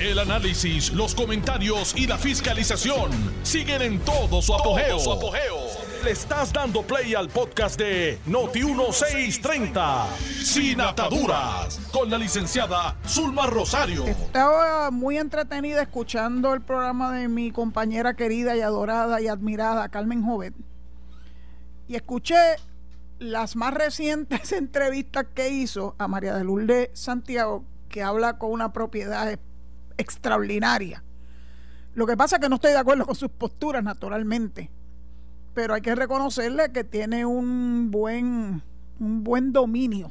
El análisis, los comentarios y la fiscalización siguen en todo su apogeo. Le estás dando play al podcast de Noti1630, Sin Ataduras, con la licenciada Zulma Rosario. Estaba muy entretenida escuchando el programa de mi compañera querida y adorada y admirada, Carmen Jovet. Y escuché las más recientes entrevistas que hizo a María de Lourdes Santiago, que habla con una propiedad extraordinaria. Lo que pasa es que no estoy de acuerdo con sus posturas, naturalmente, pero hay que reconocerle que tiene un buen, un buen dominio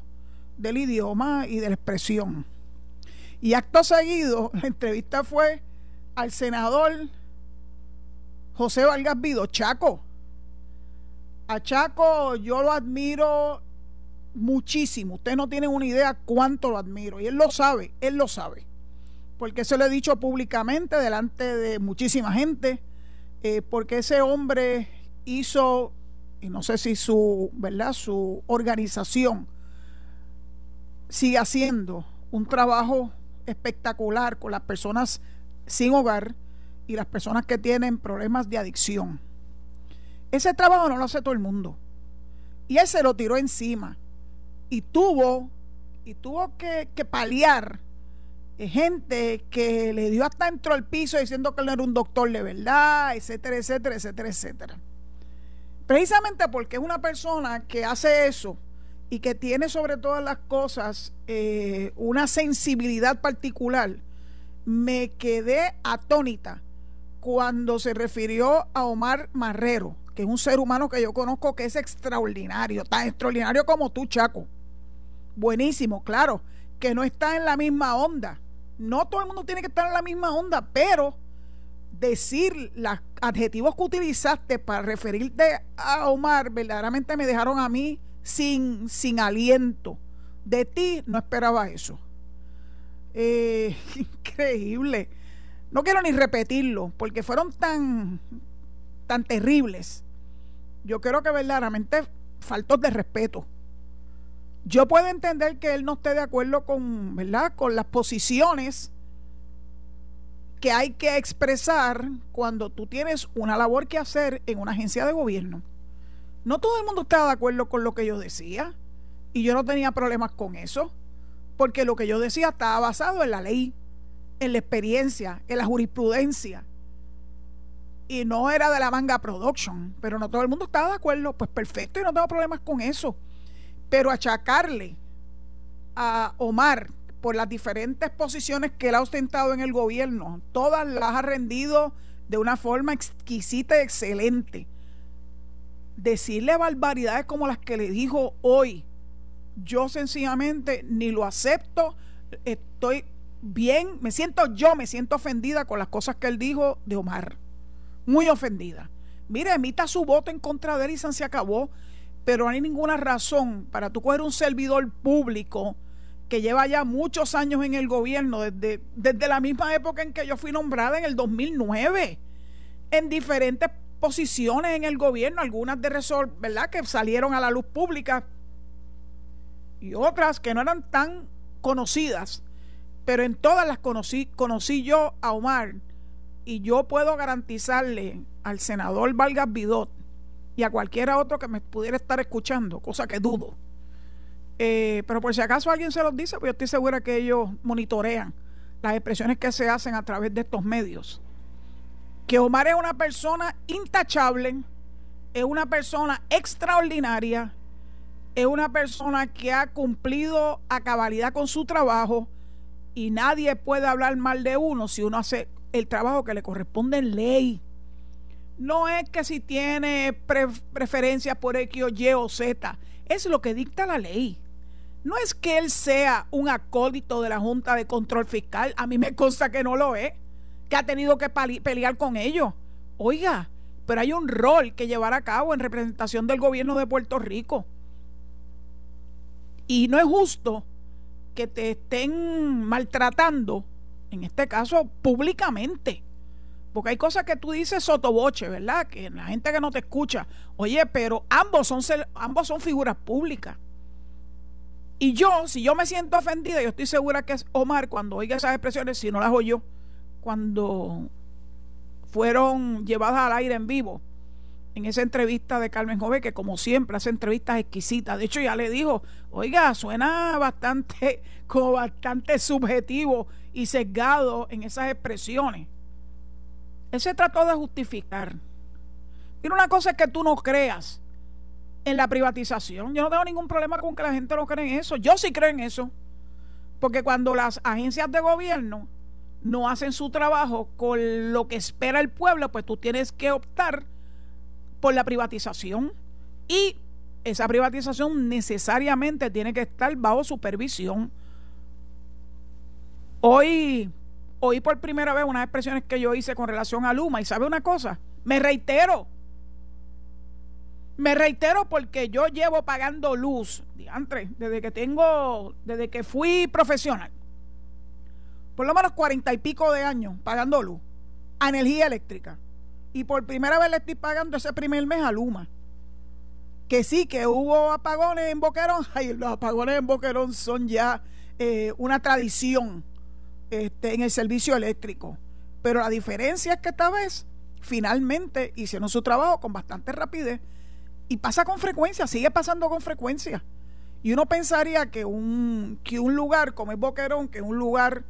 del idioma y de la expresión. Y acto seguido, la entrevista fue al senador José Vargas Vido, Chaco. A Chaco yo lo admiro muchísimo. Usted no tiene una idea cuánto lo admiro. Y él lo sabe, él lo sabe porque se lo he dicho públicamente delante de muchísima gente, eh, porque ese hombre hizo, y no sé si su, ¿verdad? Su organización sigue haciendo un trabajo espectacular con las personas sin hogar y las personas que tienen problemas de adicción. Ese trabajo no lo hace todo el mundo. Y él se lo tiró encima. Y tuvo, y tuvo que, que paliar gente que le dio hasta dentro al piso diciendo que él no era un doctor de verdad, etcétera, etcétera, etcétera, etcétera. Precisamente porque es una persona que hace eso y que tiene sobre todas las cosas eh, una sensibilidad particular, me quedé atónita cuando se refirió a Omar Marrero, que es un ser humano que yo conozco que es extraordinario, tan extraordinario como tú, Chaco. Buenísimo, claro, que no está en la misma onda no todo el mundo tiene que estar en la misma onda, pero decir los adjetivos que utilizaste para referirte a Omar verdaderamente me dejaron a mí sin, sin aliento. De ti no esperaba eso. Eh, increíble. No quiero ni repetirlo, porque fueron tan, tan terribles. Yo creo que verdaderamente faltos de respeto. Yo puedo entender que él no esté de acuerdo con, ¿verdad? con las posiciones que hay que expresar cuando tú tienes una labor que hacer en una agencia de gobierno. No todo el mundo estaba de acuerdo con lo que yo decía y yo no tenía problemas con eso, porque lo que yo decía estaba basado en la ley, en la experiencia, en la jurisprudencia. Y no era de la manga production, pero no todo el mundo estaba de acuerdo, pues perfecto, y no tengo problemas con eso. Pero achacarle a Omar por las diferentes posiciones que él ha ostentado en el gobierno, todas las ha rendido de una forma exquisita y excelente. Decirle barbaridades como las que le dijo hoy, yo sencillamente ni lo acepto, estoy bien, me siento yo, me siento ofendida con las cosas que él dijo de Omar, muy ofendida. Mire, emita su voto en contra de él y se acabó pero no hay ninguna razón para tú coger un servidor público que lleva ya muchos años en el gobierno, desde, desde la misma época en que yo fui nombrada en el 2009, en diferentes posiciones en el gobierno, algunas de resort, ¿verdad?, que salieron a la luz pública y otras que no eran tan conocidas, pero en todas las conocí, conocí yo a Omar y yo puedo garantizarle al senador Vargas Vidot y a cualquiera otro que me pudiera estar escuchando, cosa que dudo. Eh, pero por si acaso alguien se los dice, pues yo estoy segura que ellos monitorean las expresiones que se hacen a través de estos medios. Que Omar es una persona intachable, es una persona extraordinaria, es una persona que ha cumplido a cabalidad con su trabajo y nadie puede hablar mal de uno si uno hace el trabajo que le corresponde en ley. No es que si tiene preferencias por X o Y o Z, es lo que dicta la ley. No es que él sea un acólito de la Junta de Control Fiscal, a mí me consta que no lo es, que ha tenido que pelear con ellos. Oiga, pero hay un rol que llevar a cabo en representación del gobierno de Puerto Rico. Y no es justo que te estén maltratando, en este caso públicamente. Porque hay cosas que tú dices sotoboche, ¿verdad? Que la gente que no te escucha, oye, pero ambos son, ambos son figuras públicas. Y yo, si yo me siento ofendida, yo estoy segura que es Omar cuando oiga esas expresiones, si no las oyo, cuando fueron llevadas al aire en vivo en esa entrevista de Carmen Jove, que como siempre hace entrevistas exquisitas. De hecho, ya le dijo, oiga, suena bastante, como bastante subjetivo y sesgado en esas expresiones. Él se trató de justificar. Mira, una cosa es que tú no creas en la privatización. Yo no tengo ningún problema con que la gente no cree en eso. Yo sí creo en eso. Porque cuando las agencias de gobierno no hacen su trabajo con lo que espera el pueblo, pues tú tienes que optar por la privatización y esa privatización necesariamente tiene que estar bajo supervisión. Hoy oí por primera vez unas expresiones que yo hice con relación a Luma y sabe una cosa, me reitero, me reitero porque yo llevo pagando luz, desde que tengo, desde que fui profesional, por lo menos cuarenta y pico de años pagando luz a energía eléctrica. Y por primera vez le estoy pagando ese primer mes a Luma. Que sí, que hubo apagones en Boquerón. Ay, los apagones en Boquerón son ya eh, una tradición este, en el servicio eléctrico. Pero la diferencia es que esta vez finalmente hicieron su trabajo con bastante rapidez y pasa con frecuencia, sigue pasando con frecuencia. Y uno pensaría que un, que un lugar como es Boquerón, que es un lugar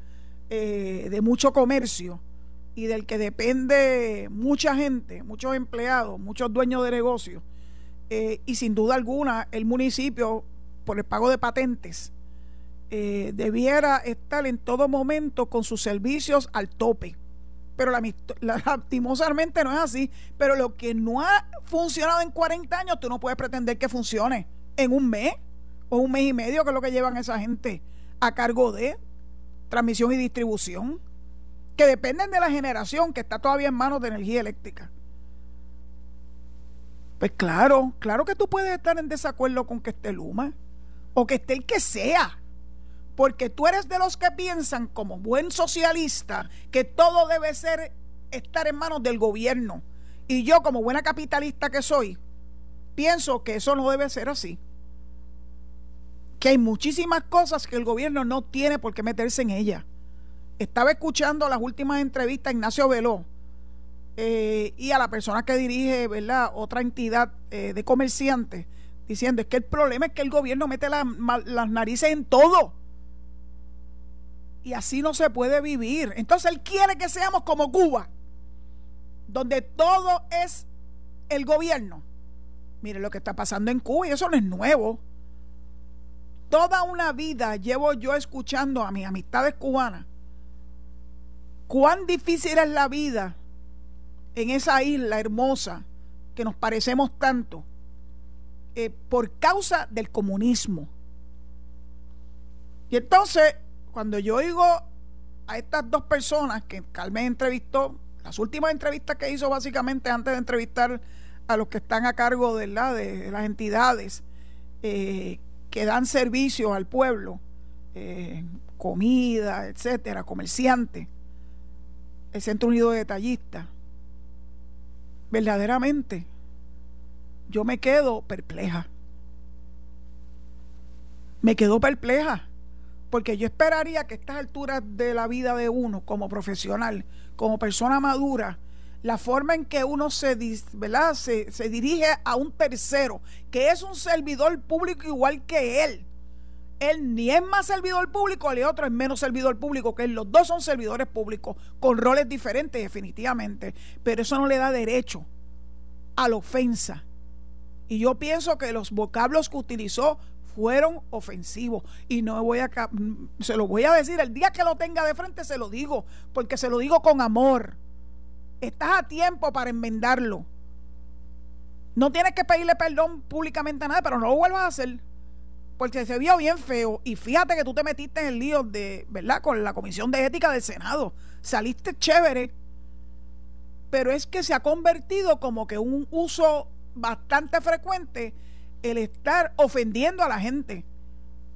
eh, de mucho comercio, y del que depende mucha gente, muchos empleados, muchos dueños de negocios, eh, y sin duda alguna el municipio, por el pago de patentes, eh, debiera estar en todo momento con sus servicios al tope. Pero la, lastimosamente no es así. Pero lo que no ha funcionado en 40 años, tú no puedes pretender que funcione en un mes o un mes y medio, que es lo que llevan esa gente a cargo de transmisión y distribución que dependen de la generación que está todavía en manos de energía eléctrica. Pues claro, claro que tú puedes estar en desacuerdo con que esté Luma o que esté el que sea, porque tú eres de los que piensan como buen socialista que todo debe ser estar en manos del gobierno. Y yo como buena capitalista que soy, pienso que eso no debe ser así. Que hay muchísimas cosas que el gobierno no tiene por qué meterse en ellas estaba escuchando las últimas entrevistas a Ignacio Veló eh, y a la persona que dirige ¿verdad? otra entidad eh, de comerciantes, diciendo es que el problema es que el gobierno mete las narices en todo. Y así no se puede vivir. Entonces él quiere que seamos como Cuba, donde todo es el gobierno. Mire lo que está pasando en Cuba y eso no es nuevo. Toda una vida llevo yo escuchando a mis amistades cubanas cuán difícil es la vida en esa isla hermosa que nos parecemos tanto eh, por causa del comunismo. Y entonces, cuando yo oigo a estas dos personas que Carmen entrevistó, las últimas entrevistas que hizo básicamente antes de entrevistar a los que están a cargo de, la, de las entidades eh, que dan servicio al pueblo, eh, comida, etcétera, comerciantes el Centro Unido de Detallistas, verdaderamente yo me quedo perpleja. Me quedo perpleja, porque yo esperaría que a estas alturas de la vida de uno como profesional, como persona madura, la forma en que uno se, ¿verdad? se, se dirige a un tercero, que es un servidor público igual que él, él ni es más servidor público, el otro es menos servidor público que. Los dos son servidores públicos con roles diferentes definitivamente, pero eso no le da derecho a la ofensa. Y yo pienso que los vocablos que utilizó fueron ofensivos y no voy a se lo voy a decir el día que lo tenga de frente se lo digo, porque se lo digo con amor. Estás a tiempo para enmendarlo. No tienes que pedirle perdón públicamente a nadie, pero no lo vuelvas a hacer porque se vio bien feo. Y fíjate que tú te metiste en el lío de, ¿verdad? Con la Comisión de Ética del Senado. Saliste chévere, pero es que se ha convertido como que un uso bastante frecuente el estar ofendiendo a la gente.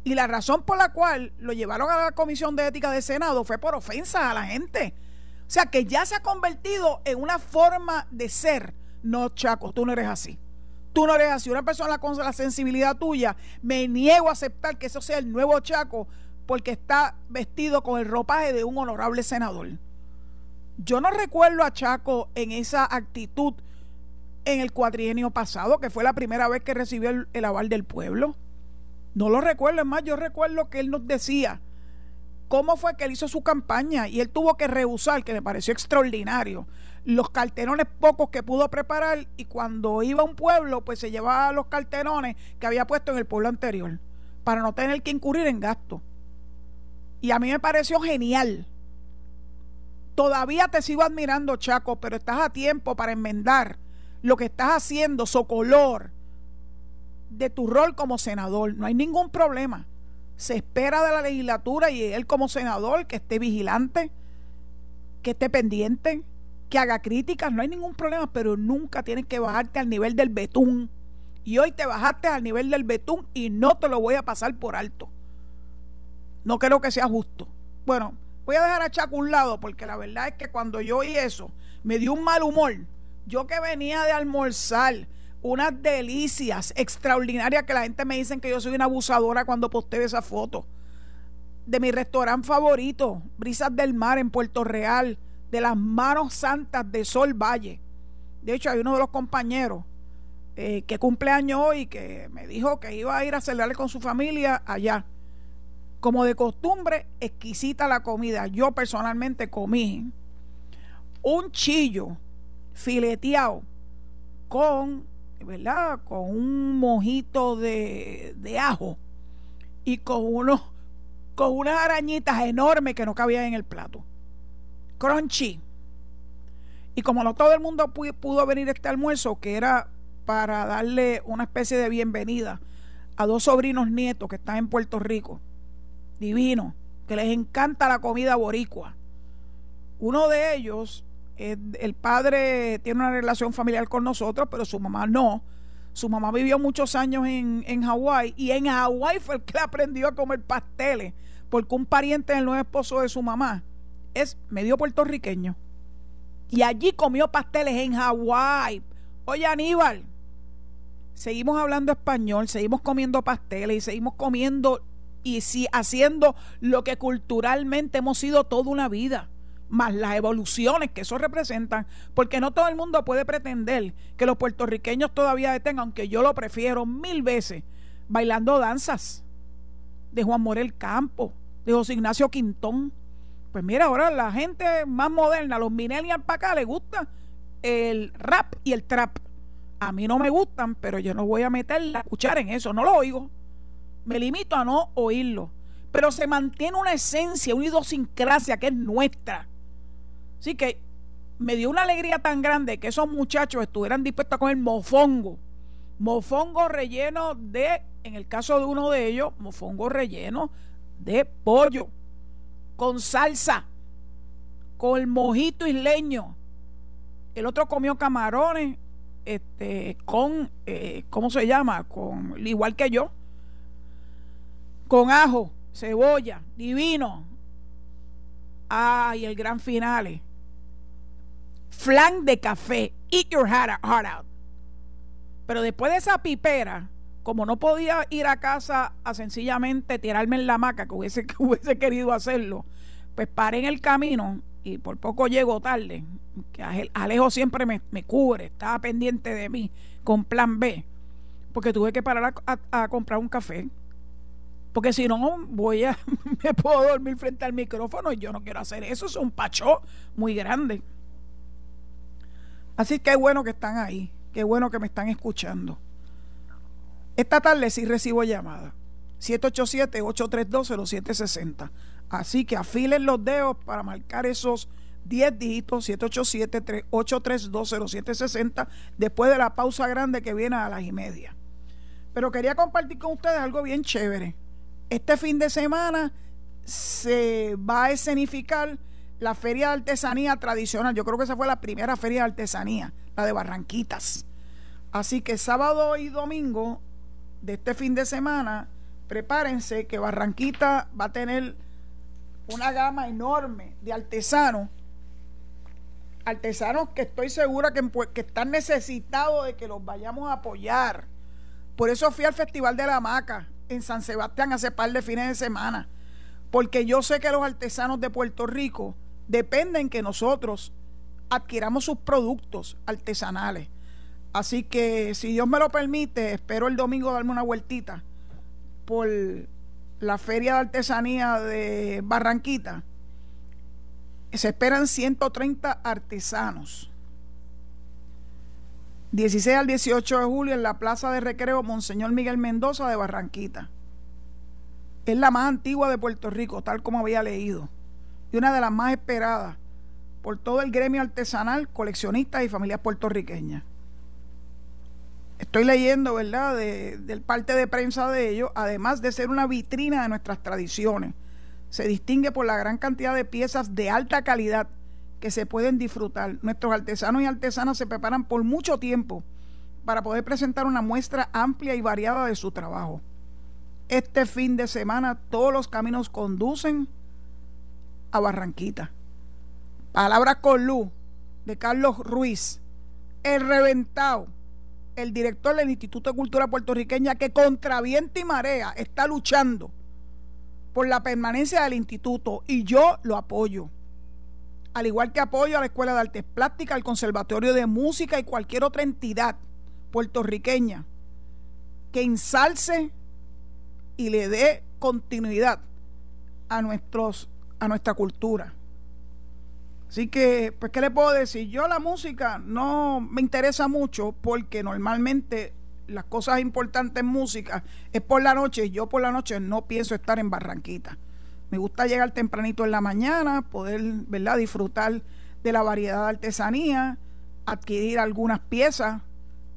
Y la razón por la cual lo llevaron a la Comisión de Ética del Senado fue por ofensa a la gente. O sea que ya se ha convertido en una forma de ser. No, Chaco, tú no eres así Tú no eres así. Una persona con la sensibilidad tuya, me niego a aceptar que eso sea el nuevo Chaco porque está vestido con el ropaje de un honorable senador. Yo no recuerdo a Chaco en esa actitud en el cuatrienio pasado, que fue la primera vez que recibió el, aval del pueblo. No lo recuerdo, es más, yo recuerdo que él nos decía cómo fue que él hizo su campaña y él tuvo que rehusar, que me pareció extraordinario, los carterones pocos que pudo preparar y cuando iba a un pueblo, pues se llevaba los carterones que había puesto en el pueblo anterior, para no tener que incurrir en gasto. Y a mí me pareció genial. Todavía te sigo admirando, Chaco, pero estás a tiempo para enmendar lo que estás haciendo, Socolor, de tu rol como senador. No hay ningún problema. Se espera de la legislatura y él como senador que esté vigilante, que esté pendiente, que haga críticas, no hay ningún problema, pero nunca tienes que bajarte al nivel del betún. Y hoy te bajaste al nivel del betún y no te lo voy a pasar por alto. No creo que sea justo. Bueno, voy a dejar a Chaco un lado porque la verdad es que cuando yo oí eso me dio un mal humor yo que venía de almorzar, unas delicias extraordinarias que la gente me dice que yo soy una abusadora cuando posteo esa foto. De mi restaurante favorito, Brisas del Mar en Puerto Real, de las manos santas de Sol Valle. De hecho, hay uno de los compañeros eh, que cumple año hoy que me dijo que iba a ir a celebrarle con su familia allá. Como de costumbre, exquisita la comida. Yo personalmente comí un chillo fileteado con, ¿verdad? Con un mojito de, de ajo y con unos con unas arañitas enormes que no cabían en el plato. Crunchy. Y como no todo el mundo pudo venir a este almuerzo, que era para darle una especie de bienvenida a dos sobrinos nietos que están en Puerto Rico, divino, que les encanta la comida boricua. Uno de ellos el padre tiene una relación familiar con nosotros, pero su mamá no. Su mamá vivió muchos años en, en Hawái y en Hawái fue el que aprendió a comer pasteles, porque un pariente del nuevo esposo de su mamá es medio puertorriqueño. Y allí comió pasteles en Hawái. Oye, Aníbal, seguimos hablando español, seguimos comiendo pasteles y seguimos comiendo y sí, haciendo lo que culturalmente hemos sido toda una vida más las evoluciones que eso representan, porque no todo el mundo puede pretender que los puertorriqueños todavía estén, aunque yo lo prefiero mil veces, bailando danzas de Juan Morel Campo, de José Ignacio Quintón. Pues mira, ahora la gente más moderna, los millennials para acá, les gusta el rap y el trap. A mí no me gustan, pero yo no voy a meter la cuchara en eso, no lo oigo. Me limito a no oírlo. Pero se mantiene una esencia, una idiosincrasia que es nuestra Así que me dio una alegría tan grande que esos muchachos estuvieran dispuestos a comer mofongo. Mofongo relleno de, en el caso de uno de ellos, mofongo relleno de pollo, con salsa, con el mojito isleño. El otro comió camarones, este, con, eh, ¿cómo se llama? Con, igual que yo, con ajo, cebolla, divino. Ay, el gran finale flan de café. Eat your heart out. Pero después de esa pipera, como no podía ir a casa a sencillamente tirarme en la hamaca, que hubiese, que hubiese querido hacerlo, pues paré en el camino y por poco llego tarde. Que Alejo siempre me, cubre, estaba pendiente de mí con plan B, porque tuve que parar a, a comprar un café. Porque si no, voy a, me puedo dormir frente al micrófono y yo no quiero hacer eso. Es un pacho muy grande. Así que es bueno que están ahí, qué bueno que me están escuchando. Esta tarde sí recibo llamada. 787-832-0760. Así que afilen los dedos para marcar esos 10 dígitos 787-832-0760 después de la pausa grande que viene a las y media. Pero quería compartir con ustedes algo bien chévere. Este fin de semana se va a escenificar la feria de artesanía tradicional. Yo creo que esa fue la primera feria de artesanía, la de Barranquitas. Así que sábado y domingo de este fin de semana, prepárense que Barranquita va a tener una gama enorme de artesanos artesanos que estoy segura que, que están necesitados de que los vayamos a apoyar. Por eso fui al Festival de la Maca en San Sebastián hace par de fines de semana, porque yo sé que los artesanos de Puerto Rico dependen que nosotros adquiramos sus productos artesanales. Así que si Dios me lo permite, espero el domingo darme una vueltita por la Feria de Artesanía de Barranquita. Se esperan 130 artesanos. 16 al 18 de julio en la Plaza de Recreo Monseñor Miguel Mendoza de Barranquita. Es la más antigua de Puerto Rico, tal como había leído, y una de las más esperadas por todo el gremio artesanal, coleccionistas y familias puertorriqueñas. Estoy leyendo, ¿verdad?, del parte de prensa de ellos, además de ser una vitrina de nuestras tradiciones. Se distingue por la gran cantidad de piezas de alta calidad que se pueden disfrutar. Nuestros artesanos y artesanas se preparan por mucho tiempo para poder presentar una muestra amplia y variada de su trabajo. Este fin de semana todos los caminos conducen Barranquita. Palabras con luz de Carlos Ruiz, el reventado, el director del Instituto de Cultura Puertorriqueña que contra viento y marea está luchando por la permanencia del instituto y yo lo apoyo. Al igual que apoyo a la Escuela de Artes Plásticas, al Conservatorio de Música y cualquier otra entidad puertorriqueña que ensalce y le dé continuidad a nuestros a nuestra cultura. Así que, pues, ¿qué le puedo decir? Yo la música no me interesa mucho porque normalmente las cosas importantes en música es por la noche y yo por la noche no pienso estar en Barranquita. Me gusta llegar tempranito en la mañana, poder, ¿verdad?, disfrutar de la variedad de artesanía, adquirir algunas piezas.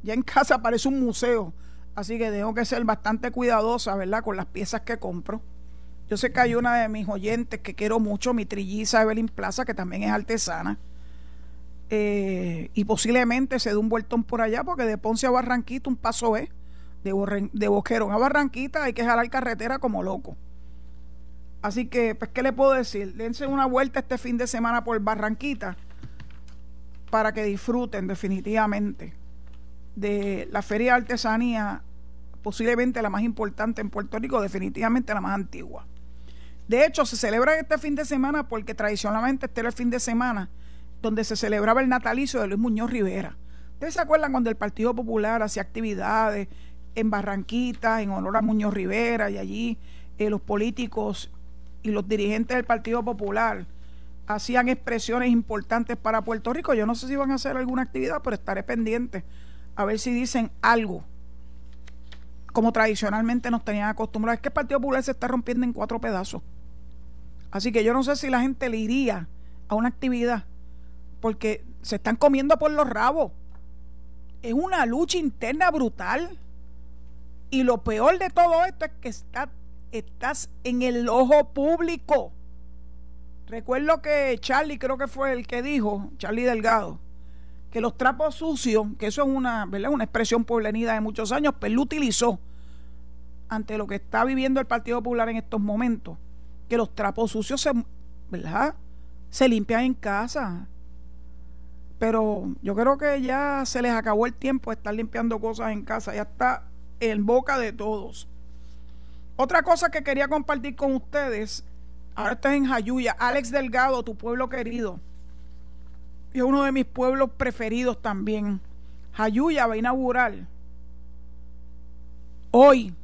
Ya en casa parece un museo, así que tengo que ser bastante cuidadosa, ¿verdad?, con las piezas que compro. Yo sé que hay una de mis oyentes que quiero mucho, mi trilliza Evelyn Plaza, que también es artesana. Eh, y posiblemente se dé un vueltón por allá, porque de Ponce a Barranquita un paso es. De, Boquerón a Barranquita hay que jalar carretera como loco. Así que, pues, ¿qué le puedo decir? Dense una vuelta este fin de semana por Barranquita para que disfruten definitivamente de la Feria de Artesanía, posiblemente la más importante en Puerto Rico, definitivamente la más antigua. De hecho, se celebra este fin de semana porque tradicionalmente este era el fin de semana donde se celebraba el natalicio de Luis Muñoz Rivera. ¿Ustedes se acuerdan cuando el Partido Popular hacía actividades en Barranquita en honor a Muñoz Rivera y allí eh, los políticos y los dirigentes del Partido Popular hacían expresiones importantes para Puerto Rico? Yo no sé si van a hacer alguna actividad, pero estaré pendiente a ver si dicen algo como tradicionalmente nos tenían acostumbrados. Es que el Partido Popular se está rompiendo en cuatro pedazos. Así que yo no sé si la gente le iría a una actividad porque se están comiendo por los rabos. Es una lucha interna brutal. Y lo peor de todo esto es que está, estás en el ojo público. Recuerdo que Charlie, creo que fue el que dijo, Charlie Delgado, que los trapos sucios, que eso es una, ¿verdad? una expresión poblenida de muchos años, pero lo utilizó ante lo que está viviendo el Partido Popular en estos momentos que los trapos sucios se, ¿verdad? se limpian en casa. Pero yo creo que ya se les acabó el tiempo de estar limpiando cosas en casa. Ya está en boca de todos. Otra cosa que quería compartir con ustedes, ahora estás en Jayuya, Alex Delgado, tu pueblo querido. Y es uno de mis pueblos preferidos también. Jayuya va a inaugurar hoy.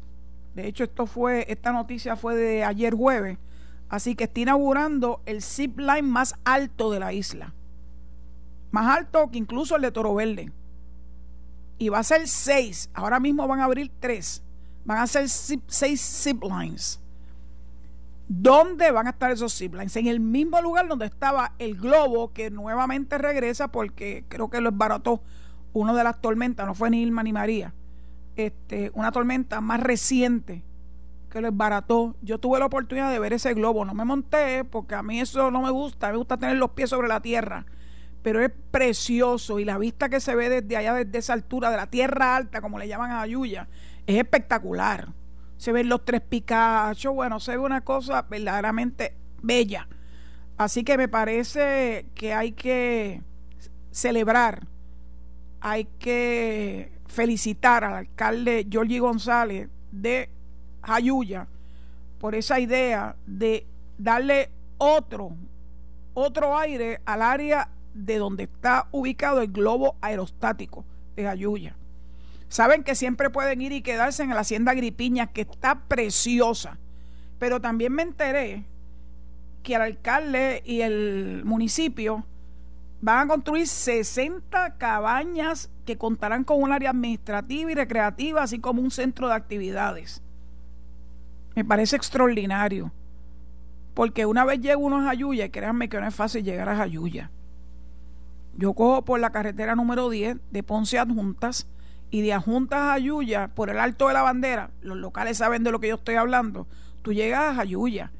De hecho, esto fue, esta noticia fue de ayer jueves Así que está inaugurando el zip line más alto de la isla. Más alto que incluso el de Toro Verde. Y va a ser seis. Ahora mismo van a abrir tres. Van a ser seis zip lines. ¿Dónde van a estar esos zip lines? En el mismo lugar donde estaba el globo, que nuevamente regresa porque creo que lo esbarató uno de las tormentas, no fue ni Irma ni María. Este, una tormenta más reciente que lo barató. Yo tuve la oportunidad de ver ese globo, no me monté porque a mí eso no me gusta, me gusta tener los pies sobre la tierra, pero es precioso y la vista que se ve desde allá, desde esa altura, de la tierra alta, como le llaman a Ayuya, es espectacular. Se ven los tres picachos, bueno, se ve una cosa verdaderamente bella. Así que me parece que hay que celebrar, hay que felicitar al alcalde Giorgi González de Jayuya por esa idea de darle otro, otro aire al área de donde está ubicado el globo aerostático de Jayuya. Saben que siempre pueden ir y quedarse en la hacienda Gripiña, que está preciosa. Pero también me enteré que el alcalde y el municipio van a construir 60 cabañas que contarán con un área administrativa y recreativa, así como un centro de actividades. Me parece extraordinario. Porque una vez llego uno a Jayuya, créanme que no es fácil llegar a Jayuya. Yo cojo por la carretera número 10 de Ponce Adjuntas y de Adjuntas a Jayuya por el Alto de la Bandera. Los locales saben de lo que yo estoy hablando. Tú llegas a Jayuya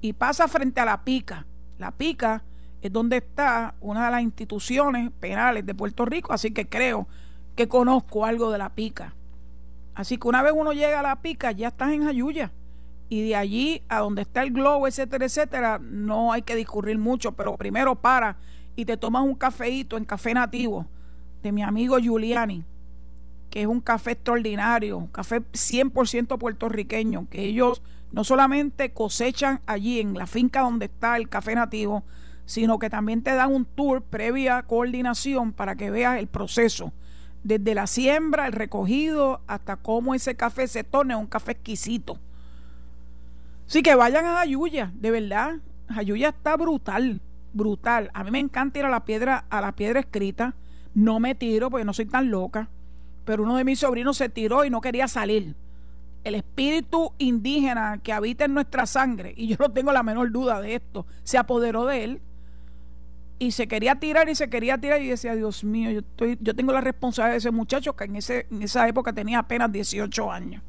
y pasas frente a la Pica. La Pica es donde está una de las instituciones penales de Puerto Rico, así que creo que conozco algo de la pica. Así que una vez uno llega a la pica, ya estás en Jayuya. Y de allí a donde está el globo, etcétera, etcétera, no hay que discurrir mucho, pero primero para y te tomas un cafeíto en café nativo de mi amigo Giuliani, que es un café extraordinario, un café 100% puertorriqueño, que ellos no solamente cosechan allí en la finca donde está el café nativo, sino que también te dan un tour previa coordinación para que veas el proceso, desde la siembra, el recogido, hasta cómo ese café se torna un café exquisito. Así que vayan a Jayuya, de verdad, Jayuya está brutal, brutal. A mí me encanta ir a la piedra, a la piedra escrita, no me tiro porque no soy tan loca, pero uno de mis sobrinos se tiró y no quería salir. El espíritu indígena que habita en nuestra sangre, y yo no tengo la menor duda de esto, se apoderó de él y se quería tirar y se quería tirar y decía, Dios mío, yo, estoy, yo tengo la responsabilidad de ese muchacho que en, ese, en esa época tenía apenas 18 años.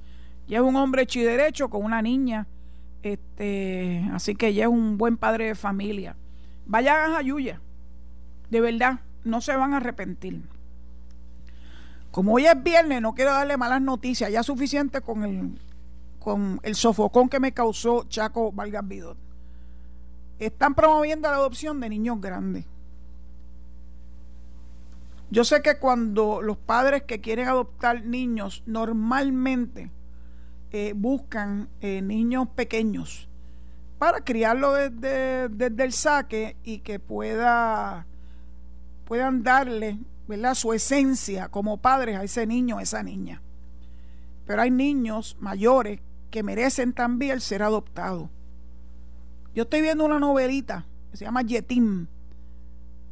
Ya es un hombre chiderecho con una niña, este, así que ya es un buen padre de familia. Vayan a Jayuya, de verdad, no se van a arrepentir. Como hoy es viernes, no quiero darle malas noticias, ya suficiente con el, con el sofocón que me causó Chaco Vargas Vidot están promoviendo la adopción de niños grandes. Yo sé que cuando los padres que quieren adoptar niños normalmente eh, buscan eh, niños pequeños para criarlo desde, desde, el saque y que pueda puedan darle ¿verdad? su esencia como padres a ese niño, a esa niña. Pero hay niños mayores que merecen también ser adoptados. Yo estoy viendo una novelita que se llama Yetim,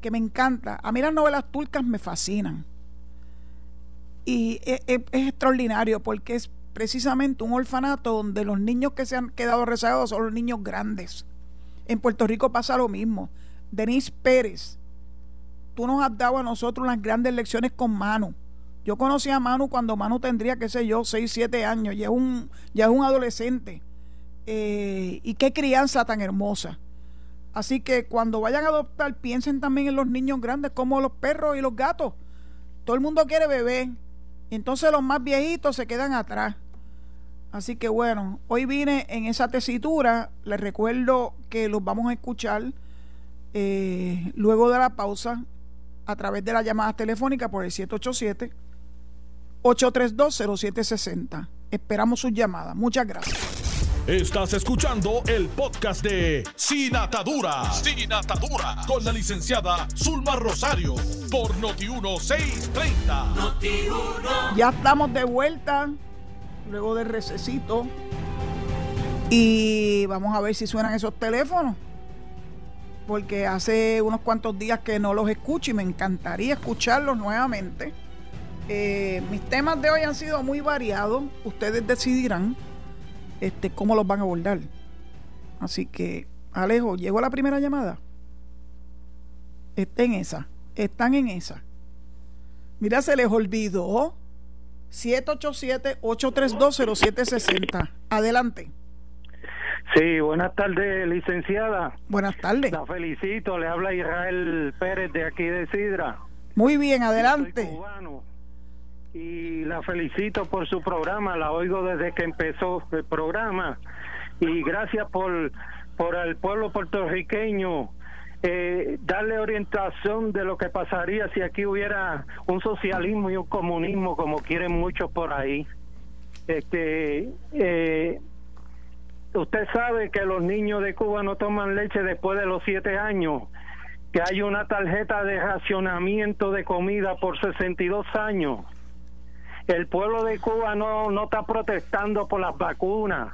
que me encanta. A mí las novelas turcas me fascinan. Y es, extraordinario porque es precisamente un orfanato donde los niños que se han quedado rezagados son los niños grandes. En Puerto Rico pasa lo mismo. Denise Pérez, tú nos has dado a nosotros unas grandes lecciones con Manu. Yo conocí a Manu cuando Manu tendría, qué sé yo, 6, 7 años, ya es un, ya es un adolescente eh, y qué crianza tan hermosa. Así que cuando vayan a adoptar, piensen también en los niños grandes como los perros y los gatos. Todo el mundo quiere bebé. Entonces los más viejitos se quedan atrás. Así que bueno, hoy vine en esa tesitura. Les recuerdo que los vamos a escuchar eh, luego de la pausa a través de las llamadas telefónicas por el 787 832 0760. Esperamos sus llamadas. Muchas gracias. Estás escuchando el podcast de Sin Atadura. Sin Atadura. Con la licenciada Zulma Rosario. Por Noti1630. Noti ya estamos de vuelta. Luego del recesito. Y vamos a ver si suenan esos teléfonos. Porque hace unos cuantos días que no los escucho y me encantaría escucharlos nuevamente. Eh, mis temas de hoy han sido muy variados. Ustedes decidirán este, cómo los van a abordar. Así que, Alejo, llegó la primera llamada. Está en esa. Están en esa. Mira, se les olvidó. 787-832-0760. Adelante. Sí, buenas tardes, licenciada. Buenas tardes. La felicito, le habla Israel Pérez de aquí de Sidra. Muy bien, adelante y la felicito por su programa, la oigo desde que empezó el programa y gracias por por al pueblo puertorriqueño eh, darle orientación de lo que pasaría si aquí hubiera un socialismo y un comunismo como quieren muchos por ahí. Este, eh, usted sabe que los niños de Cuba no toman leche después de los siete años, que hay una tarjeta de racionamiento de comida por 62 años. El pueblo de Cuba no, no está protestando por las vacunas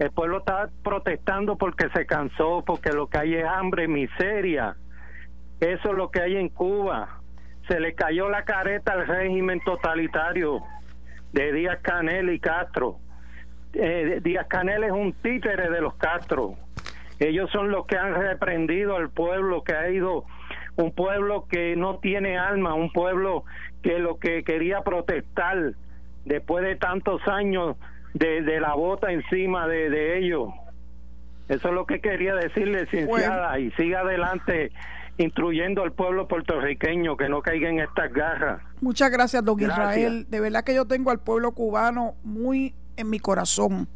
el pueblo está protestando porque se cansó, porque lo que hay es hambre, miseria. Eso es lo que hay en Cuba. Se le cayó la careta al régimen totalitario de Díaz Canel y Castro. Eh, Díaz Canel es un títere de los Castro. Ellos son los que han reprendido al pueblo que ha ido, un pueblo que no tiene alma, un pueblo que lo que quería protestar después de tantos años de, la bota encima de, de, ellos. Eso es lo que quería decirle, licenciada, y siga adelante instruyendo al pueblo puertorriqueño que no caiga en estas garras. Muchas gracias, don Israel. De verdad que yo tengo al pueblo cubano muy en mi corazón.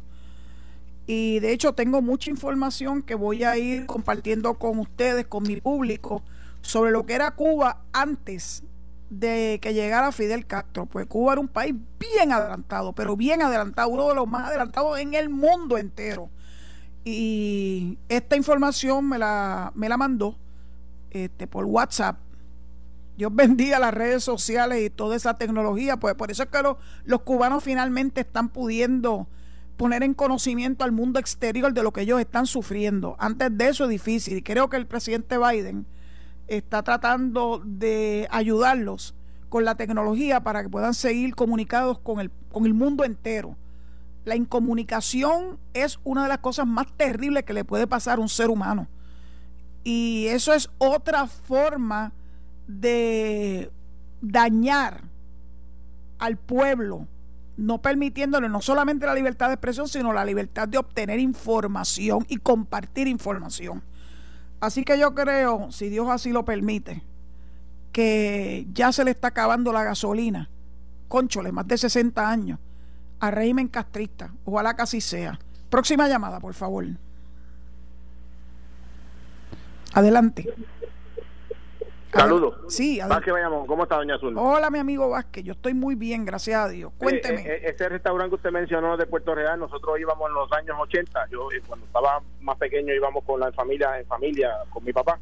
Y de hecho tengo mucha información que voy a ir compartiendo con ustedes, con mi público, sobre lo que era Cuba antes de que llegara Fidel Castro, pues Cuba era un país bien adelantado, pero bien adelantado, uno de los más adelantados en el mundo entero. Y esta información me la, me la mandó este, por WhatsApp. Dios bendiga las redes sociales y toda esa tecnología, pues por eso es que los, los cubanos finalmente están pudiendo poner en conocimiento al mundo exterior de lo que ellos están sufriendo. Antes de eso es difícil y creo que el presidente Biden está tratando de ayudarlos con la tecnología para que puedan seguir comunicados con el, con el mundo entero. La incomunicación es una de las cosas más terribles que le puede pasar a un ser humano. Y eso es otra forma de dañar al pueblo, no permitiéndole no solamente la libertad de expresión, sino la libertad de obtener información y compartir información. Así que yo creo, si Dios así lo permite, que ya se le está acabando la gasolina, conchole, más de 60 años, a régimen castrista. Ojalá que así sea. Próxima llamada, por favor. Adelante. Saludos. Sí, Vázquez ¿Cómo está, doña Azul? Hola, mi amigo Vázquez. Yo estoy muy bien, gracias a Dios. Cuénteme. Eh, eh, ese restaurante que usted mencionó de Puerto Real, nosotros íbamos en los años 80. Yo, eh, cuando estaba más pequeño, íbamos con la familia, en familia, con mi papá.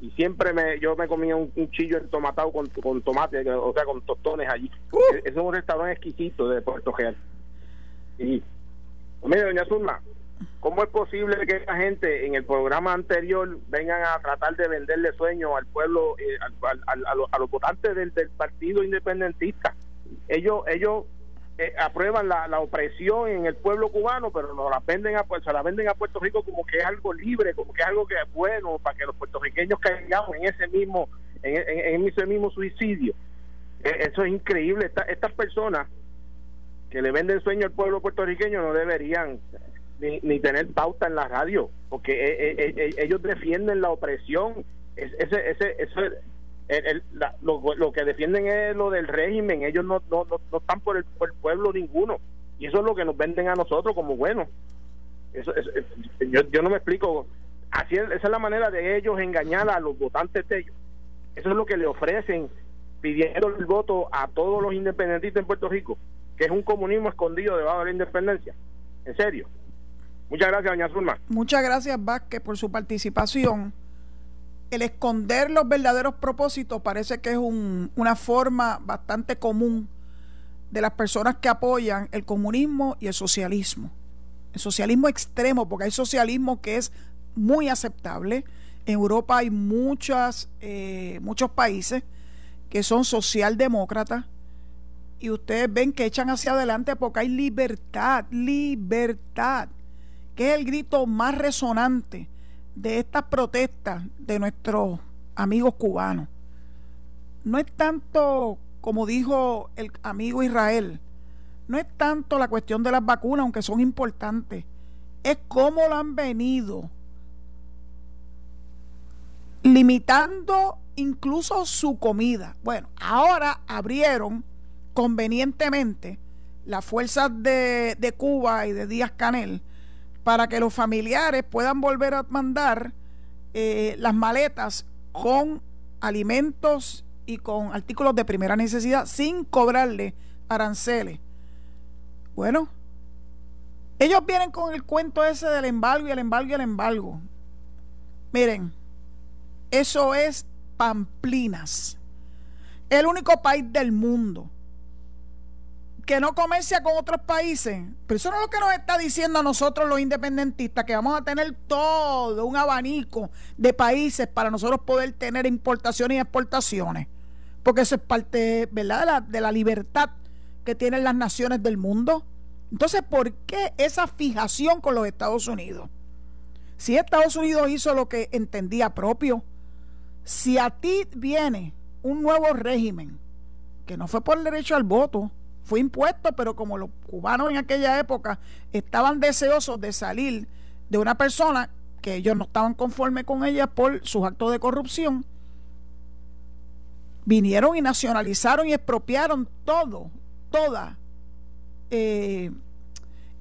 Y siempre me, yo me comía un, chillo entomatado con, con tomate, o sea, con tostones allí. Uh. Es, un restaurante exquisito de Puerto Real. Y, mire, doña Zulma, ¿Cómo es posible que esa gente en el programa anterior vengan a tratar de venderle sueños al pueblo, eh, a, los, votantes del, partido independentista? Ellos ellos eh, aprueban la, opresión en el pueblo cubano, pero nos la venden a, se la venden a Puerto Rico como que es algo libre, como que es algo que es bueno para que los puertorriqueños caigamos en ese mismo en, ese mismo suicidio. E, eso es increíble. estas personas que le venden sueño al pueblo puertorriqueño no deberían ni, tener pauta en la radio, porque eh, eh, eh, ellos defienden la opresión. ese, ese, ese lo, que defienden es lo del régimen, ellos no, no, no, están por el, pueblo ninguno. Y eso es lo que nos venden a nosotros como bueno. Eso, yo, yo no me explico. Así esa es la manera de ellos engañar a los votantes de ellos. Eso es lo que le ofrecen pidiendo el voto a todos los independentistas en Puerto Rico, que es un comunismo escondido debajo de la independencia. En serio. Muchas gracias, doña Zulma. Muchas gracias, Vázquez, por su participación. El esconder los verdaderos propósitos parece que es una forma bastante común de las personas que apoyan el comunismo y el socialismo. El socialismo extremo, porque hay socialismo que es muy aceptable. En Europa hay muchas, eh, muchos países que son socialdemócratas y ustedes ven que echan hacia adelante porque hay libertad, libertad que es el grito más resonante de estas protestas de nuestros amigos cubanos. No es tanto, como dijo el amigo Israel, no es tanto la cuestión de las vacunas, aunque son importantes, es cómo lo han venido limitando incluso su comida. Bueno, ahora abrieron convenientemente las fuerzas de, de Cuba y de Díaz Canel para que los familiares puedan volver a mandar eh, las maletas con alimentos y con artículos de primera necesidad sin cobrarle aranceles. Bueno, ellos vienen con el cuento ese del embargo y el embargo y el embargo. Miren, eso es pamplinas. El único país del mundo que no comercia con otros países. Pero eso no es lo que nos está diciendo a nosotros los independentistas, que vamos a tener todo un abanico de países para nosotros poder tener importaciones y exportaciones. Porque eso es parte, ¿verdad?, de la, de la libertad que tienen las naciones del mundo. Entonces, ¿por qué esa fijación con los Estados Unidos? Si Estados Unidos hizo lo que entendía propio, si a ti viene un nuevo régimen, que no fue por el derecho al voto, fue impuesto, pero como los cubanos en aquella época estaban deseosos de salir de una persona que ellos no estaban conformes con ella por sus actos de corrupción, vinieron y nacionalizaron y expropiaron todo, toda eh,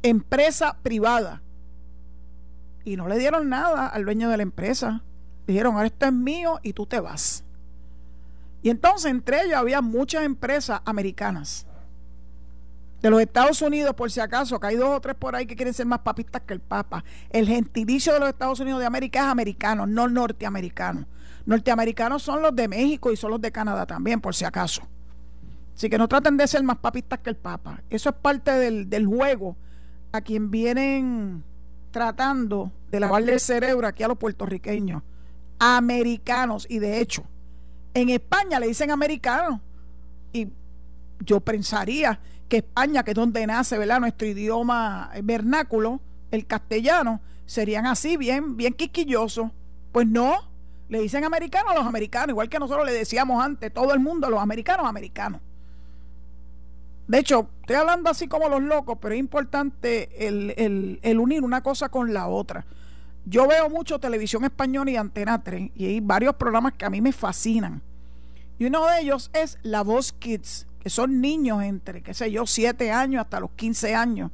empresa privada. Y no le dieron nada al dueño de la empresa. Dijeron, esto es mío y tú te vas. Y entonces entre ellos había muchas empresas americanas de los Estados Unidos, por si acaso, que hay dos o tres por ahí que quieren ser más papistas que el Papa. El gentilicio de los Estados Unidos de América es americano, no norteamericano. Norteamericanos son los de México y son los de Canadá también, por si acaso. Así que no traten de ser más papistas que el Papa. Eso es parte del, del juego a quien vienen tratando de lavarle el cerebro aquí a los puertorriqueños. Americanos. Y de hecho, en España le dicen americanos. Y yo pensaría que España, que es donde nace ¿verdad? nuestro idioma vernáculo, el castellano, serían así, bien, bien quisquillosos. Pues no, le dicen americanos a los americanos, igual que nosotros le decíamos antes, todo el mundo, los americanos, americanos. De hecho, estoy hablando así como los locos, pero es importante el, el unir una cosa con la otra. Yo veo mucho televisión española y Antena 3 y hay varios programas que a mí me fascinan. Y uno de ellos es La Voz Kids son niños entre, qué sé yo, 7 años hasta los 15 años.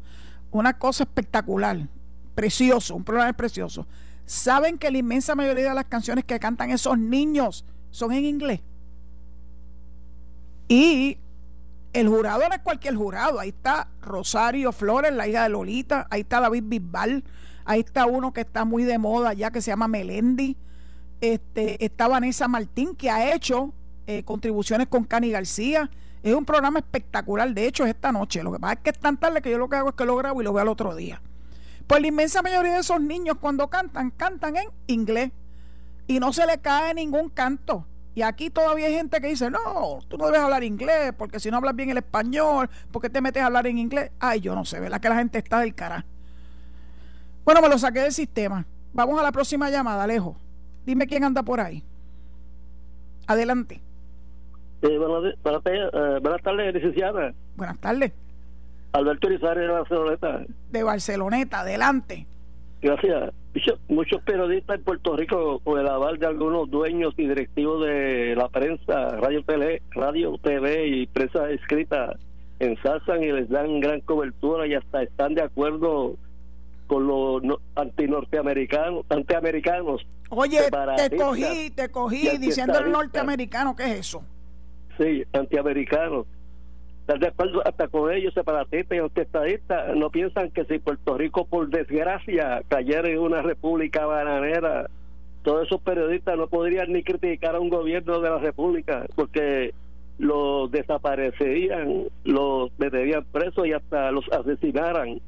Una cosa espectacular, precioso, un programa precioso. ¿Saben que la inmensa mayoría de las canciones que cantan esos niños son en inglés? Y el jurado no es cualquier jurado. Ahí está Rosario Flores, la hija de Lolita. Ahí está David Bisbal. Ahí está uno que está muy de moda ya que se llama Melendi. Este, está Vanessa Martín, que ha hecho eh, contribuciones con Cani García. Es un programa espectacular. De hecho, es esta noche. Lo que pasa es que es tan tarde que yo lo que hago es que lo grabo y lo veo al otro día. Pues la inmensa mayoría de esos niños cuando cantan, cantan en inglés. Y no se le cae ningún canto. Y aquí todavía hay gente que dice, no, tú no debes hablar inglés, porque si no hablas bien el español, ¿por qué te metes a hablar en inglés? Ay, yo no sé, ¿verdad? Que la gente está del cara. Bueno, me lo saqué del sistema. Vamos a la próxima llamada, Alejo. Dime quién anda por ahí. Adelante. Eh, buenas, tardes, licenciada. Buenas tardes. Alberto Rizarri de Barceloneta. De Barceloneta, adelante. Gracias. Muchos periodistas en Puerto Rico, con el aval de algunos dueños y directivos de la prensa, radio, tele, radio TV y prensa escrita, ensalzan y les dan gran cobertura y hasta están de acuerdo con los antinorteamericanos, antiamericanos. Oye, te cogí, te cogí diciendo el norteamericano, ¿qué es eso? Sí, antiamericanos. De acuerdo hasta con ellos, separatistas y orquestadistas, no piensan que si Puerto Rico, por desgracia, cayera en una república bananera, todos esos periodistas no podrían ni criticar a un gobierno de la república, porque los desaparecerían, los meterían presos y hasta los asesinaran.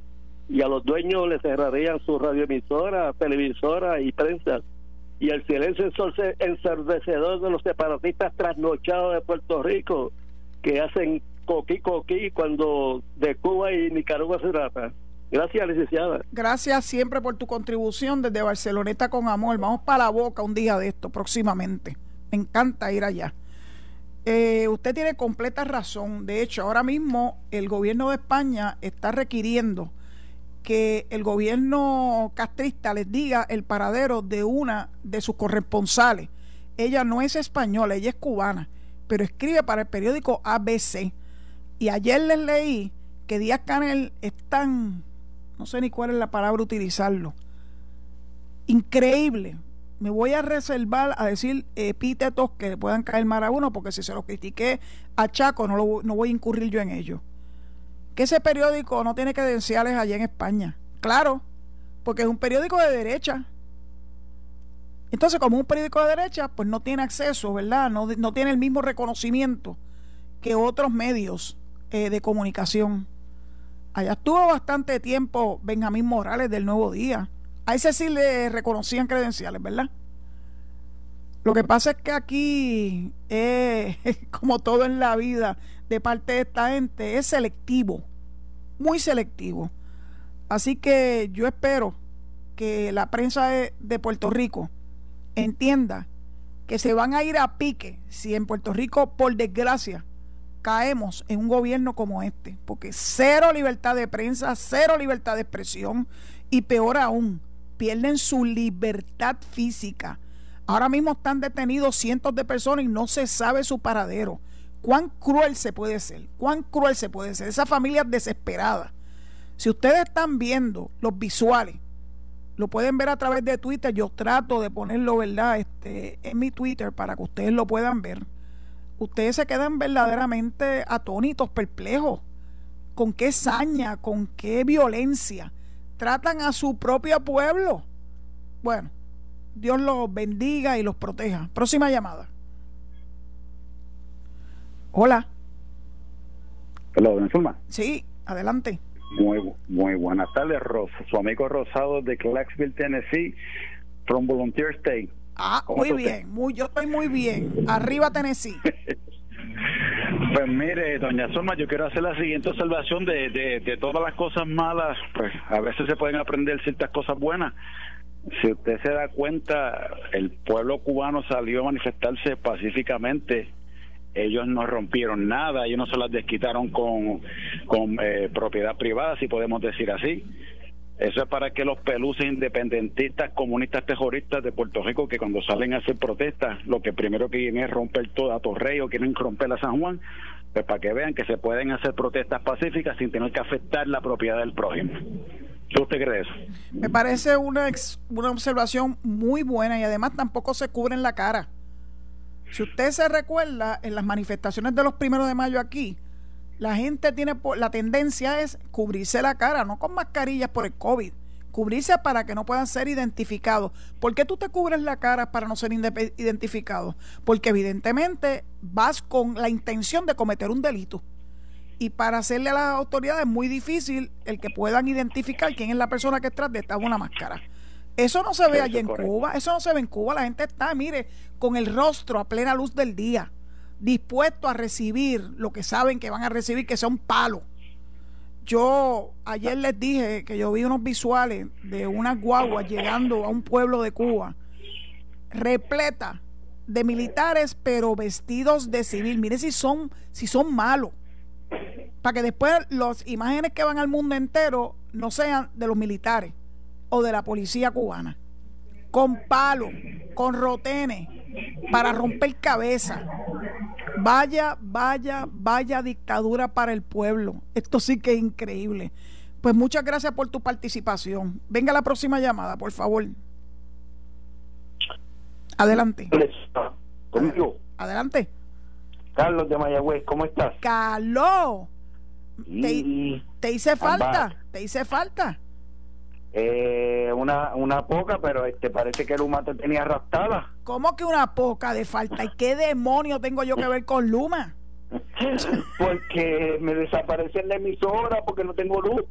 Y a los dueños les cerrarían su radioemisora, televisora y prensa y el silencio ensordecedor de los separatistas trasnochados de Puerto Rico que hacen coquí coquí cuando de Cuba y Nicaragua se trata. Gracias, licenciada. Gracias siempre por tu contribución desde Barceloneta con amor. Vamos para la boca un día de esto próximamente. Me encanta ir allá. Eh, usted tiene completa razón. De hecho, ahora mismo el gobierno de España está requiriendo que el gobierno castrista les diga el paradero de una de sus corresponsales. Ella no es española, ella es cubana, pero escribe para el periódico ABC. Y ayer les leí que Díaz Canel es tan, no sé ni cuál es la palabra utilizarlo, increíble, me voy a reservar a decir epítetos que puedan caer mal a uno, porque si se lo critiqué a Chaco, no, lo, no voy a incurrir yo en ello. Que ese periódico no tiene credenciales allá en España. Claro, porque es un periódico de derecha. Entonces, como un periódico de derecha, pues no tiene acceso, ¿verdad? No, no tiene el mismo reconocimiento que otros medios eh, de comunicación. Allá estuvo bastante tiempo Benjamín Morales del Nuevo Día. A ese sí le reconocían credenciales, ¿verdad? Lo que pasa es que aquí, eh, como todo en la vida de parte de esta gente, es selectivo, muy selectivo. Así que yo espero que la prensa de Puerto Rico entienda que se van a ir a pique si en Puerto Rico, por desgracia, caemos en un gobierno como este, porque cero libertad de prensa, cero libertad de expresión y peor aún, pierden su libertad física. Ahora mismo están detenidos cientos de personas y no se sabe su paradero. ¿Cuán cruel se puede ser? ¿Cuán cruel se puede ser? Esa familia desesperada. Si ustedes están viendo los visuales, lo pueden ver a través de Twitter. Yo trato de ponerlo, ¿verdad? Este, en mi Twitter para que ustedes lo puedan ver ustedes se quedan verdaderamente atónitos, perplejos. ¿Con qué saña, con qué violencia tratan a su propio pueblo? Bueno, Dios los bendiga y los proteja. Próxima llamada. Hola. Hola, Zulma. Sí, adelante. Muy, muy buenas tardes, Rosa. Su amigo Rosado de Clarksville, Tennessee, from Volunteer State. Ah, muy bien, muy, yo estoy muy bien. Arriba Tennessee. Pues mire, doña Soma, yo quiero hacer la siguiente observación de, de, todas las cosas malas, pues a veces se pueden aprender ciertas cosas buenas. Si usted se da cuenta, el pueblo cubano salió a manifestarse pacíficamente. Ellos no rompieron nada, ellos no se las desquitaron con, con eh, propiedad privada, si podemos decir así eso es para que los peluces independentistas, comunistas, terroristas de Puerto Rico, que cuando salen a hacer protestas, lo que primero quieren es romper todo a Torrey o quieren romper a San Juan, pues para que vean que se pueden hacer protestas pacíficas sin tener que afectar la propiedad del prójimo. ¿Qué usted cree eso? Me parece una, una observación muy buena y además tampoco se cubren la cara. Si usted se recuerda, en las manifestaciones de los primeros de mayo aquí, la gente tiene, la tendencia es cubrirse la cara, no con mascarillas por el COVID, cubrirse para que no puedan ser identificados. ¿Por qué tú te cubres la cara para no ser identificado? Porque evidentemente vas con la intención de cometer un delito. Y para hacerle a las autoridades es muy difícil el que puedan identificar quién es la persona que está detrás de una máscara. Eso no se ve allí en Cuba, eso no se ve en Cuba. La gente está, mire, con el rostro a plena luz del día dispuestos a recibir lo que saben que van a recibir, que son palos. Yo ayer les dije que yo vi unos visuales de unas guaguas llegando a un pueblo de Cuba, repleta de militares, pero vestidos de civil. Mire si son, si son malos. Para que después las imágenes que van al mundo entero no sean de los militares o de la policía cubana. Con palos, con rotenes, para romper cabeza. Vaya, vaya, vaya dictadura para el pueblo. Esto sí que es increíble. Pues muchas gracias por tu participación. Venga la próxima llamada, por favor. Adelante. Conmigo. Adelante. Carlos de Mayagüez, ¿cómo estás? Carlos. Te, te, hice falta, te hice falta. Eh, una, una poca, pero este parece que Luma te tenía raptada. ¿Cómo que una poca de falta? ¿Y qué demonio tengo yo que ver con Luma? porque me desaparece en la emisora porque no tengo luz.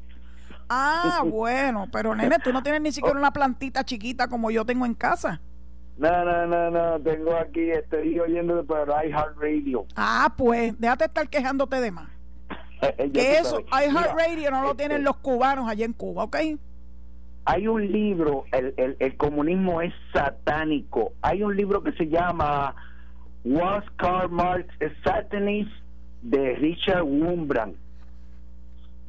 Ah, bueno, pero nene, tú no tienes ni siquiera una plantita chiquita como yo tengo en casa. No, no, no, no, tengo aquí, estoy oyendo por iHeartRadio. Ah, pues, déjate estar quejándote de más. que eso, iHeartRadio no lo tienen los cubanos allá en Cuba, ¿ok? Hay un libro, el, el, comunismo es satánico. Hay un libro que se llama Was Karl Marx a Satanist de Richard Wurmbrand.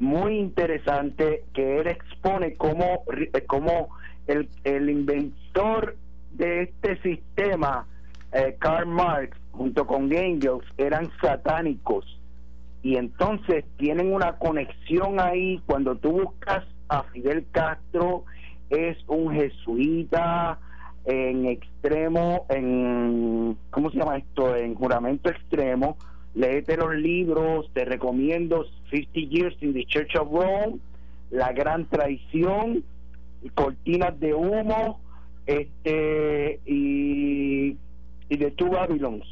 Muy interesante que él expone cómo, cómo el, el inventor de este sistema, eh, Karl Marx, junto con Engels, eran satánicos. Y entonces tienen una conexión ahí cuando tú buscas a Fidel Castro es un jesuita, en extremo, en, ¿cómo se llama esto? En juramento extremo. Léete los libros, te recomiendo 50 Years in the Church of Rome, La Gran Traición, Cortinas de Humo, este y, y The Two Babylons.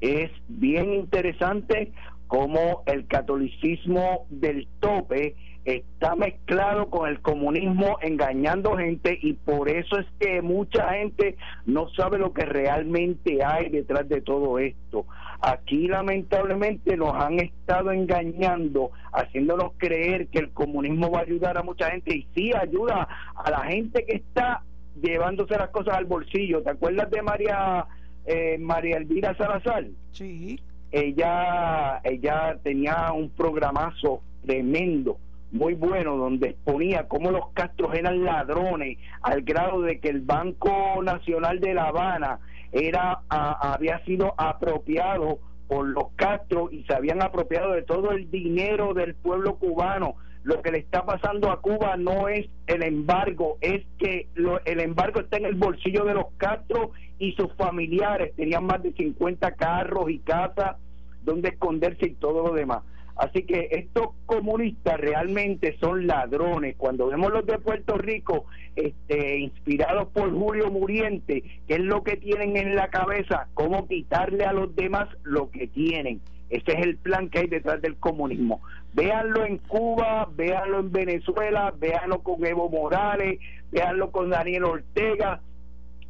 Es bien interesante cómo el catolicismo del tope está mezclado con el comunismo engañando gente y por eso es que mucha gente no sabe lo que realmente hay detrás de todo esto. Aquí lamentablemente nos han estado engañando, haciéndonos creer que el comunismo va a ayudar a mucha gente y sí ayuda a la gente que está llevándose las cosas al bolsillo. ¿Te acuerdas de María eh, María Elvira Salazar? Sí. Ella ella tenía un programazo tremendo muy bueno donde exponía cómo los Castros eran ladrones al grado de que el Banco Nacional de La Habana era había sido apropiado por los Castros y se habían apropiado de todo el dinero del pueblo cubano. Lo que le está pasando a Cuba no es el embargo, es que el embargo está en el bolsillo de los Castros y sus familiares. Tenían más de 50 carros y casas donde esconderse y todo lo demás. Así que estos comunistas realmente son ladrones. Cuando vemos los de Puerto Rico, este, inspirados por Julio Muriente, ¿qué es lo que tienen en la cabeza? ¿Cómo quitarle a los demás lo que tienen? Ese es el plan que hay detrás del comunismo. Véanlo en Cuba, véanlo en Venezuela, véanlo con Evo Morales, véanlo con Daniel Ortega,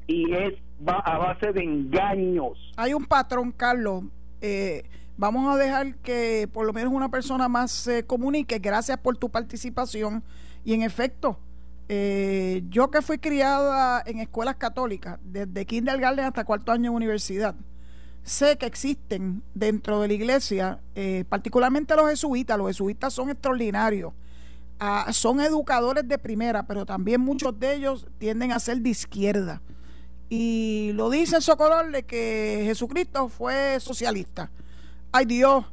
y es a base de engaños. Hay un patrón, Carlos. Eh, Vamos a dejar que por lo menos una persona más se comunique. Gracias por tu participación. Y en efecto, eh, yo que fui criada en escuelas católicas, desde kindergarten hasta cuarto año de universidad, sé que existen dentro de la iglesia, eh, particularmente los jesuitas, los jesuitas son extraordinarios, ah, son educadores de primera, pero también muchos de ellos tienden a ser de izquierda. Y lo dice el de que Jesucristo fue socialista. Ay Dios,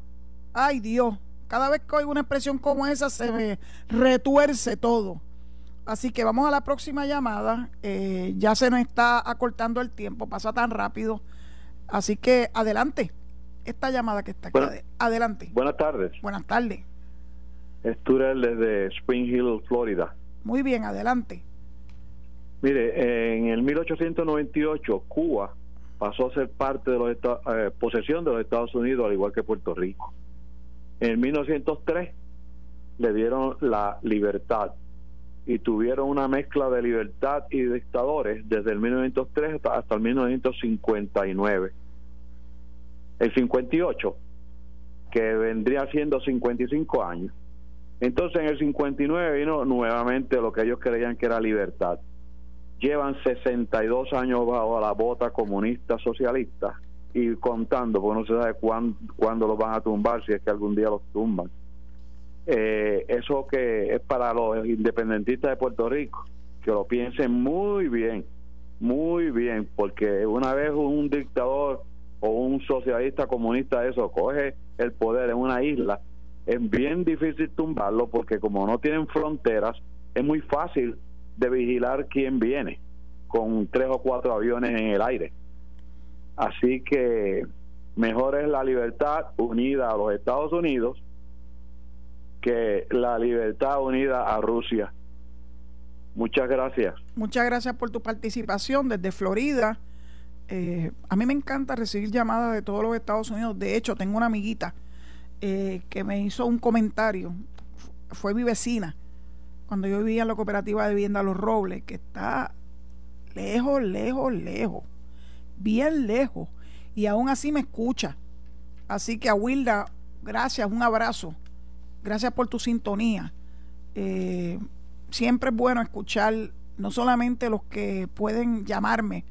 ay Dios. Cada vez que oigo una expresión como esa se me retuerce todo. Así que vamos a la próxima llamada. Eh, ya se nos está acortando el tiempo, pasa tan rápido. Así que adelante. Esta llamada que está aquí. adelante. Buenas tardes. Buenas tardes. Es desde Spring Hill, Florida. Muy bien, adelante. Mire, en el 1898 Cuba pasó a ser parte de los eh, posesión de los Estados Unidos, al igual que Puerto Rico. En 1903 le dieron la libertad y tuvieron una mezcla de libertad y dictadores desde el 1903 hasta el 1959. El 58, que vendría siendo 55 años. Entonces en el 59 vino nuevamente lo que ellos creían que era libertad llevan 62 años bajo la bota comunista socialista y contando, porque no se sabe cuándo, cuándo los van a tumbar, si es que algún día los tumban. Eh, eso que es para los independentistas de Puerto Rico, que lo piensen muy bien, muy bien, porque una vez un dictador o un socialista comunista eso coge el poder en una isla, es bien difícil tumbarlo porque como no tienen fronteras, es muy fácil de vigilar quién viene con tres o cuatro aviones en el aire. Así que mejor es la libertad unida a los Estados Unidos que la libertad unida a Rusia. Muchas gracias. Muchas gracias por tu participación desde Florida. Eh, a mí me encanta recibir llamadas de todos los Estados Unidos. De hecho, tengo una amiguita eh, que me hizo un comentario. Fue mi vecina cuando yo vivía en la cooperativa de vivienda Los Robles, que está lejos, lejos, lejos, bien lejos, y aún así me escucha. Así que a Wilda, gracias, un abrazo, gracias por tu sintonía. Eh, siempre es bueno escuchar no solamente los que pueden llamarme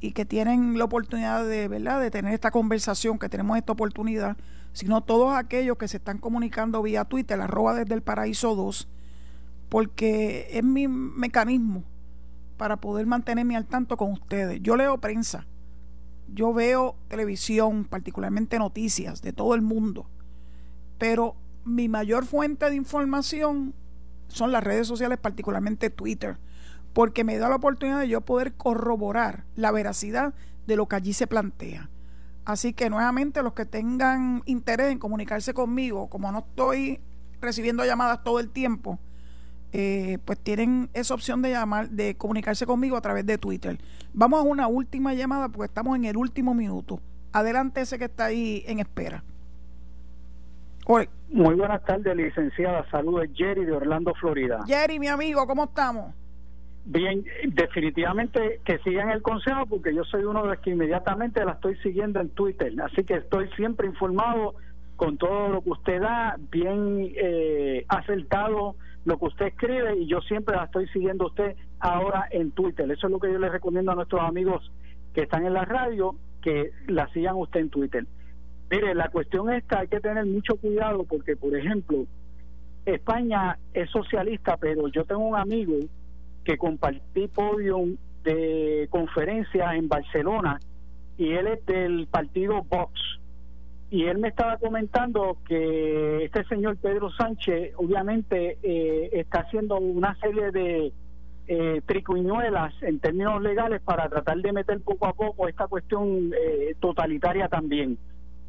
y que tienen la oportunidad de, ¿verdad? de tener esta conversación, que tenemos esta oportunidad, sino todos aquellos que se están comunicando vía Twitter, arroba desde el paraíso 2, porque es mi mecanismo para poder mantenerme al tanto con ustedes. Yo leo prensa, yo veo televisión, particularmente noticias de todo el mundo, pero mi mayor fuente de información son las redes sociales, particularmente Twitter, porque me da la oportunidad de yo poder corroborar la veracidad de lo que allí se plantea. Así que nuevamente los que tengan interés en comunicarse conmigo, como no estoy recibiendo llamadas todo el tiempo, eh, pues tienen esa opción de llamar, de comunicarse conmigo a través de Twitter. Vamos a una última llamada porque estamos en el último minuto. Adelante ese que está ahí en espera. Muy buenas tardes, licenciada. Saludos, Jerry de Orlando, Florida. Jerry, mi amigo, ¿cómo estamos? Bien, definitivamente que sigan el consejo porque yo soy uno de los que inmediatamente la estoy siguiendo en Twitter, así que estoy siempre informado con todo lo que usted da, bien eh, acertado lo que usted escribe y yo siempre la estoy siguiendo usted ahora en Twitter. Eso es lo que yo le recomiendo a nuestros amigos que están en la radio, que la sigan usted en Twitter. Mire, la cuestión esta hay que tener mucho cuidado porque, por ejemplo, España es socialista, pero yo tengo un amigo que compartí podium de conferencia en Barcelona y él es del partido Vox. Y él me estaba comentando que este señor Pedro Sánchez obviamente eh, está haciendo una serie de eh, tricuñuelas en términos legales para tratar de meter poco a poco esta cuestión eh, totalitaria también.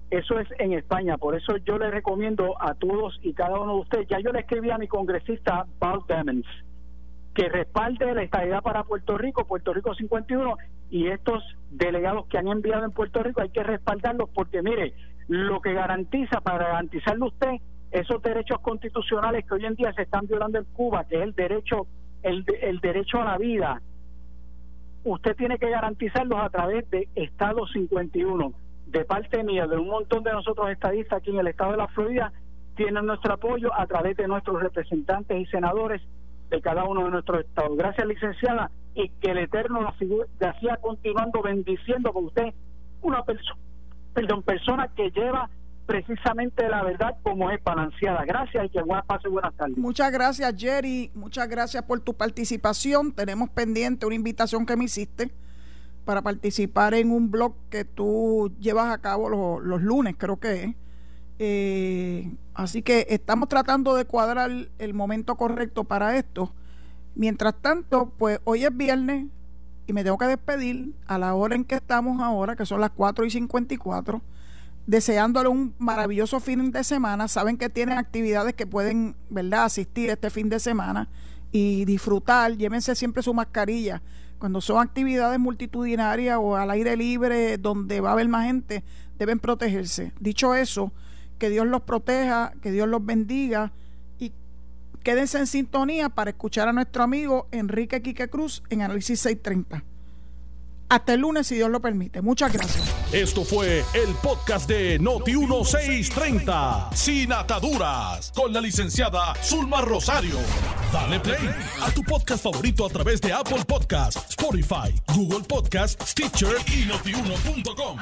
Eso es en España, por eso yo le recomiendo a todos y cada uno de ustedes, ya yo le escribí a mi congresista Paul Demens, que respalde la estabilidad para Puerto Rico, Puerto Rico 51, y estos delegados que han enviado en Puerto Rico hay que respaldarlos porque, mire, lo que garantiza, para garantizarle usted esos derechos constitucionales que hoy en día se están violando en Cuba, que es el derecho, el, el derecho a la vida, usted tiene que garantizarlos a través de Estado 51. De parte mía, de un montón de nosotros estadistas aquí en el estado de la Florida, tienen nuestro apoyo a través de nuestros representantes y senadores de cada uno de nuestros estados. Gracias, licenciada, y que el Eterno la siga continuando bendiciendo con usted, una persona, perdón, persona que lleva precisamente la verdad como es balanceada. Gracias y que pase buenas tardes. Muchas gracias, Jerry. Muchas gracias por tu participación. Tenemos pendiente una invitación que me hiciste para participar en un blog que tú llevas a cabo los, los lunes, creo que es eh, así que estamos tratando de cuadrar el momento correcto para esto. Mientras tanto, pues hoy es viernes y me tengo que despedir a la hora en que estamos ahora, que son las 4 y 54, deseándole un maravilloso fin de semana. Saben que tienen actividades que pueden, ¿verdad?, asistir este fin de semana y disfrutar. Llévense siempre su mascarilla. Cuando son actividades multitudinarias o al aire libre donde va a haber más gente, deben protegerse. Dicho eso, que Dios los proteja, que Dios los bendiga quédense en sintonía para escuchar a nuestro amigo Enrique Quique Cruz en Análisis 630. Hasta el lunes, si Dios lo permite. Muchas gracias. Esto fue el podcast de Noti1630, sin ataduras, con la licenciada Zulma Rosario. Dale play a tu podcast favorito a través de Apple Podcasts, Spotify, Google Podcasts, Stitcher y notiuno.com.